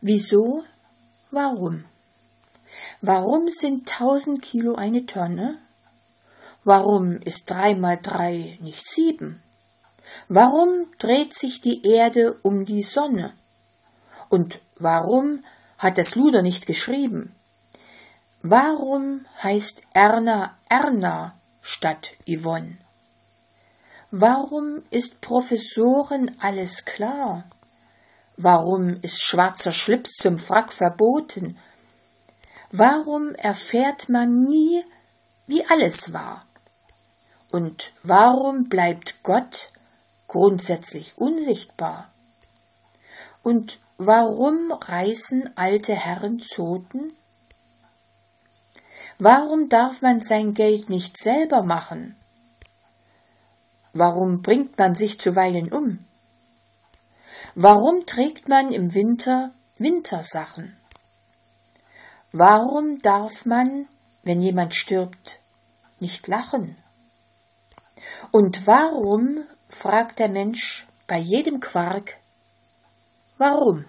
Wieso? Warum? Warum sind tausend Kilo eine Tonne? Warum ist drei mal drei nicht sieben? Warum dreht sich die Erde um die Sonne? Und warum hat das Luder nicht geschrieben? Warum heißt Erna Erna statt Yvonne? Warum ist Professoren alles klar? Warum ist schwarzer Schlips zum Frack verboten? Warum erfährt man nie, wie alles war? Und warum bleibt Gott grundsätzlich unsichtbar? Und warum reißen alte Herren Zoten? Warum darf man sein Geld nicht selber machen? Warum bringt man sich zuweilen um? Warum trägt man im Winter Wintersachen? Warum darf man, wenn jemand stirbt, nicht lachen? Und warum, fragt der Mensch bei jedem Quark, warum?